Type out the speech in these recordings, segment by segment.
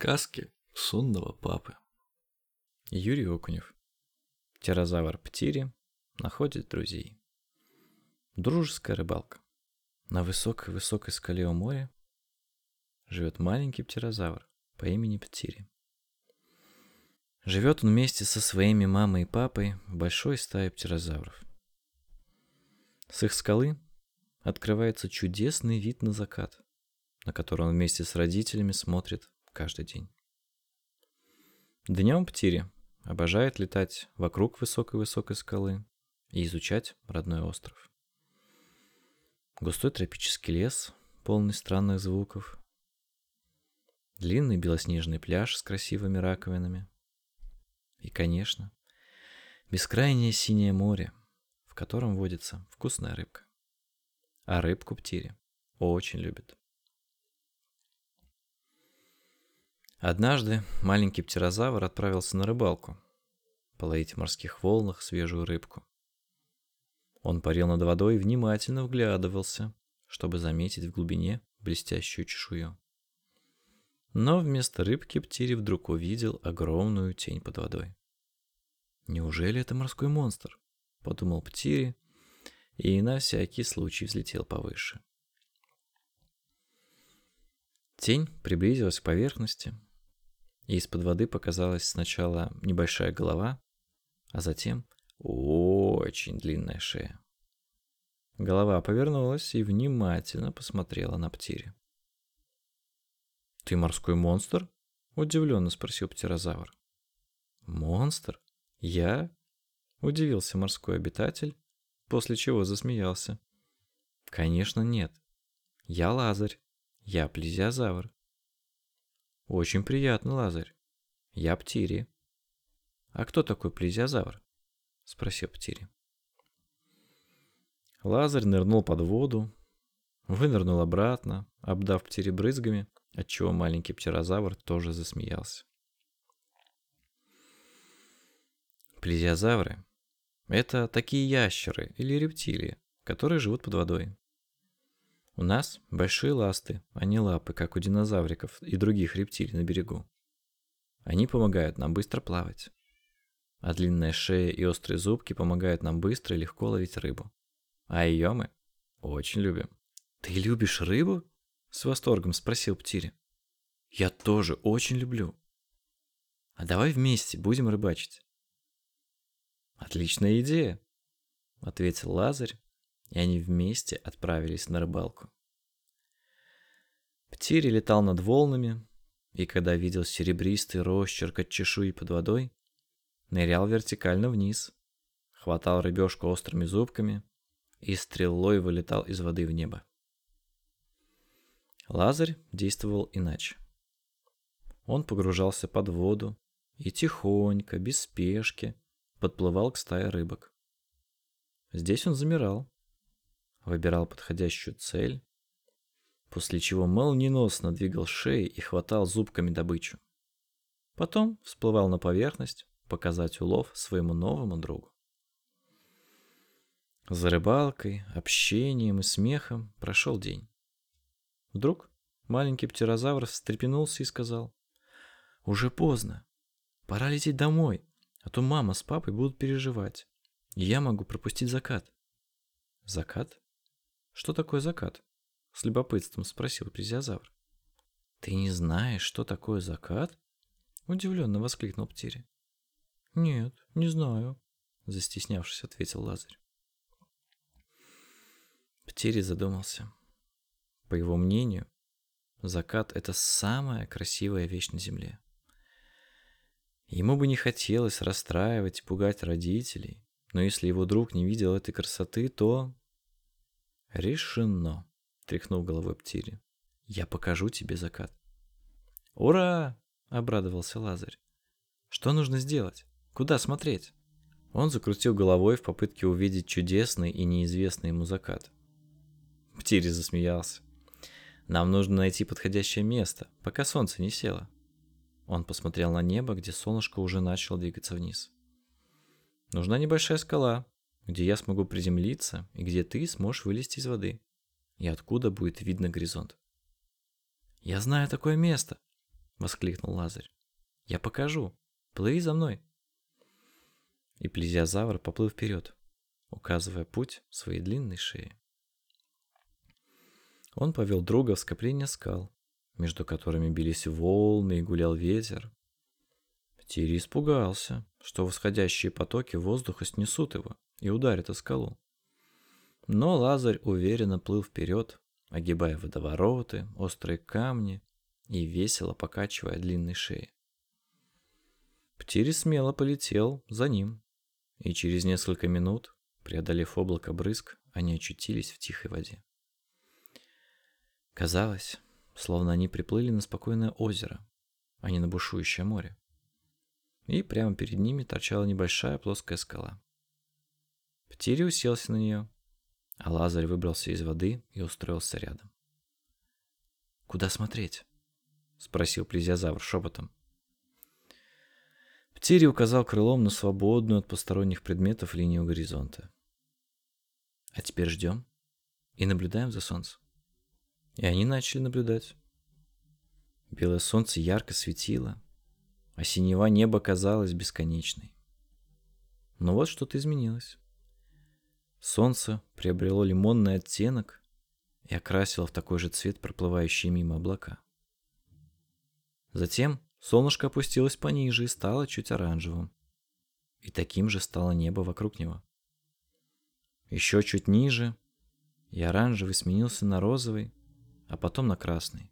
Сказки сонного папы. Юрий Окунев. Птерозавр Птири находит друзей. Дружеская рыбалка. На высокой-высокой скале у моря живет маленький птерозавр по имени Птири. Живет он вместе со своими мамой и папой в большой стае птерозавров. С их скалы открывается чудесный вид на закат, на который он вместе с родителями смотрит каждый день. Днем Птири обожает летать вокруг высокой-высокой скалы и изучать родной остров. Густой тропический лес, полный странных звуков, длинный белоснежный пляж с красивыми раковинами и, конечно, бескрайнее синее море, в котором водится вкусная рыбка. А рыбку Птири очень любит. Однажды маленький птерозавр отправился на рыбалку, половить в морских волнах свежую рыбку. Он парил над водой и внимательно вглядывался, чтобы заметить в глубине блестящую чешую. Но вместо рыбки Птири вдруг увидел огромную тень под водой. «Неужели это морской монстр?» — подумал Птири и на всякий случай взлетел повыше. Тень приблизилась к поверхности, и из-под воды показалась сначала небольшая голова, а затем очень длинная шея. Голова повернулась и внимательно посмотрела на Птири. «Ты морской монстр?» — удивленно спросил птерозавр. «Монстр? Я?» — удивился морской обитатель, после чего засмеялся. «Конечно нет. Я Лазарь. Я плезиозавр. Очень приятно, Лазарь. Я Птири. А кто такой плезиозавр? Спросил Птири. Лазарь нырнул под воду, вынырнул обратно, обдав Птири брызгами, отчего маленький птерозавр тоже засмеялся. Плезиозавры — это такие ящеры или рептилии, которые живут под водой. У нас большие ласты, а не лапы, как у динозавриков и других рептилий на берегу. Они помогают нам быстро плавать. А длинная шея и острые зубки помогают нам быстро и легко ловить рыбу. А ее мы очень любим. «Ты любишь рыбу?» — с восторгом спросил Птири. «Я тоже очень люблю. А давай вместе будем рыбачить». «Отличная идея», — ответил Лазарь и они вместе отправились на рыбалку. Птири летал над волнами, и когда видел серебристый росчерк от чешуи под водой, нырял вертикально вниз, хватал рыбешку острыми зубками и стрелой вылетал из воды в небо. Лазарь действовал иначе. Он погружался под воду и тихонько, без спешки, подплывал к стае рыбок. Здесь он замирал, выбирал подходящую цель, после чего молниеносно двигал шеей и хватал зубками добычу. Потом всплывал на поверхность, показать улов своему новому другу. За рыбалкой, общением и смехом прошел день. Вдруг маленький птерозавр встрепенулся и сказал, «Уже поздно, пора лететь домой, а то мама с папой будут переживать, и я могу пропустить закат». «Закат?» «Что такое закат?» — с любопытством спросил плезиозавр. «Ты не знаешь, что такое закат?» — удивленно воскликнул Птири. «Нет, не знаю», — застеснявшись, ответил Лазарь. Птири задумался. По его мнению, закат — это самая красивая вещь на Земле. Ему бы не хотелось расстраивать и пугать родителей, но если его друг не видел этой красоты, то «Решено», — тряхнул головой Птири. «Я покажу тебе закат». «Ура!» — обрадовался Лазарь. «Что нужно сделать? Куда смотреть?» Он закрутил головой в попытке увидеть чудесный и неизвестный ему закат. Птири засмеялся. «Нам нужно найти подходящее место, пока солнце не село». Он посмотрел на небо, где солнышко уже начало двигаться вниз. «Нужна небольшая скала, где я смогу приземлиться и где ты сможешь вылезти из воды, и откуда будет видно горизонт. «Я знаю такое место!» — воскликнул Лазарь. «Я покажу. Плыви за мной». И плезиозавр поплыл вперед, указывая путь своей длинной шеей. Он повел друга в скопление скал, между которыми бились волны и гулял ветер. Тири испугался, что восходящие потоки воздуха снесут его и ударят о скалу. Но Лазарь уверенно плыл вперед, огибая водовороты, острые камни и весело покачивая длинной шеей. Птири смело полетел за ним, и через несколько минут, преодолев облако брызг, они очутились в тихой воде. Казалось, словно они приплыли на спокойное озеро, а не на бушующее море. И прямо перед ними торчала небольшая плоская скала. Птири уселся на нее, а Лазарь выбрался из воды и устроился рядом. «Куда смотреть?» — спросил плезиозавр шепотом. Птири указал крылом на свободную от посторонних предметов линию горизонта. «А теперь ждем и наблюдаем за солнцем». И они начали наблюдать. Белое солнце ярко светило, а синева неба казалось бесконечной. Но вот что-то изменилось. Солнце приобрело лимонный оттенок и окрасило в такой же цвет проплывающие мимо облака. Затем солнышко опустилось пониже и стало чуть оранжевым. И таким же стало небо вокруг него. Еще чуть ниже, и оранжевый сменился на розовый, а потом на красный.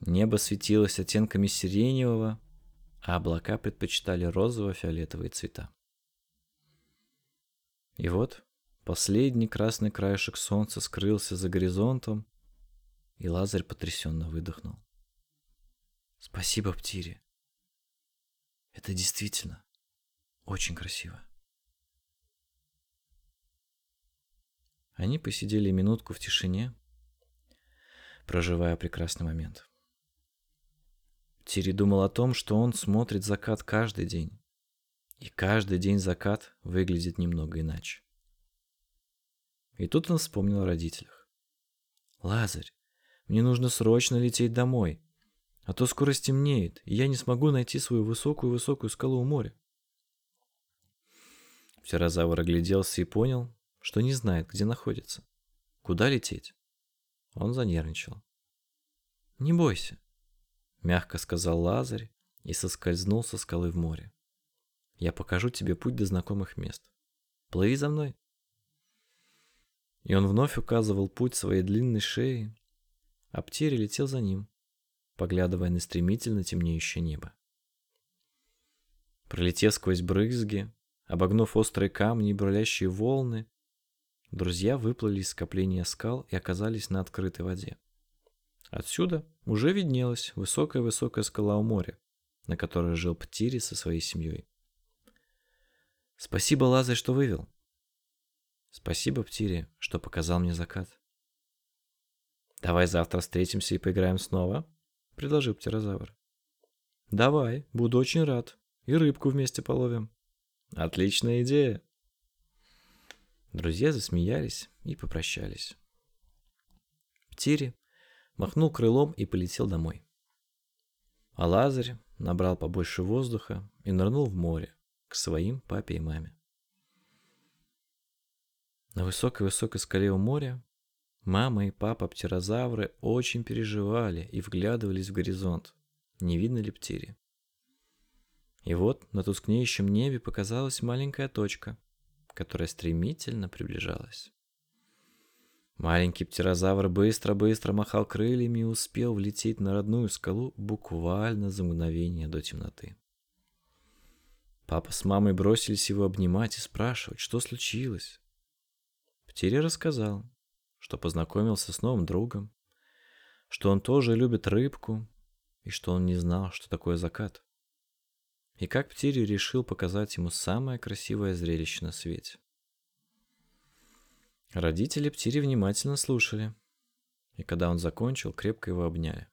Небо светилось оттенками сиреневого, а облака предпочитали розово-фиолетовые цвета. И вот последний красный краешек солнца скрылся за горизонтом, и Лазарь потрясенно выдохнул. Спасибо, Птире. Это действительно очень красиво. Они посидели минутку в тишине, проживая прекрасный момент. Тири думал о том, что он смотрит закат каждый день. И каждый день закат выглядит немного иначе. И тут он вспомнил о родителях. «Лазарь, мне нужно срочно лететь домой, а то скоро стемнеет, и я не смогу найти свою высокую-высокую скалу у моря». Птерозавр огляделся и понял, что не знает, где находится. Куда лететь? Он занервничал. «Не бойся», — мягко сказал Лазарь и соскользнул со скалы в море. «Я покажу тебе путь до знакомых мест. Плыви за мной». И он вновь указывал путь своей длинной шеи, а Птири летел за ним, поглядывая на стремительно темнеющее небо. Пролетев сквозь брызги, обогнув острые камни и бурлящие волны, Друзья выплыли из скопления скал и оказались на открытой воде. Отсюда уже виднелась высокая-высокая скала у моря, на которой жил Птири со своей семьей. «Спасибо, Лазарь, что вывел». «Спасибо, Птири, что показал мне закат». «Давай завтра встретимся и поиграем снова», — предложил птерозавр. «Давай, буду очень рад. И рыбку вместе половим». «Отличная идея», Друзья засмеялись и попрощались. Птири махнул крылом и полетел домой. А Лазарь набрал побольше воздуха и нырнул в море к своим папе и маме. На высокой-высокой скале у моря мама и папа птерозавры очень переживали и вглядывались в горизонт, не видно ли птири. И вот на тускнеющем небе показалась маленькая точка — которая стремительно приближалась. Маленький птерозавр быстро-быстро махал крыльями и успел влететь на родную скалу буквально за мгновение до темноты. Папа с мамой бросились его обнимать и спрашивать, что случилось. Птере рассказал, что познакомился с новым другом, что он тоже любит рыбку и что он не знал, что такое закат и как Птири решил показать ему самое красивое зрелище на свете. Родители Птири внимательно слушали, и когда он закончил, крепко его обняли.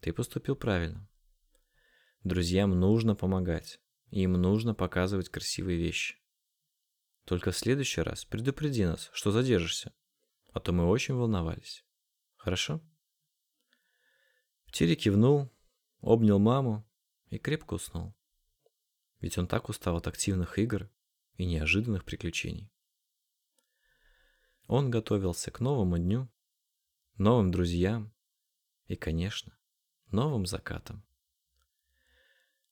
Ты поступил правильно. Друзьям нужно помогать, им нужно показывать красивые вещи. Только в следующий раз предупреди нас, что задержишься, а то мы очень волновались. Хорошо? Птири кивнул, обнял маму и крепко уснул. Ведь он так устал от активных игр и неожиданных приключений. Он готовился к новому дню, новым друзьям и, конечно, новым закатам.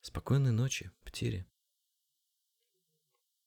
Спокойной ночи, Птири.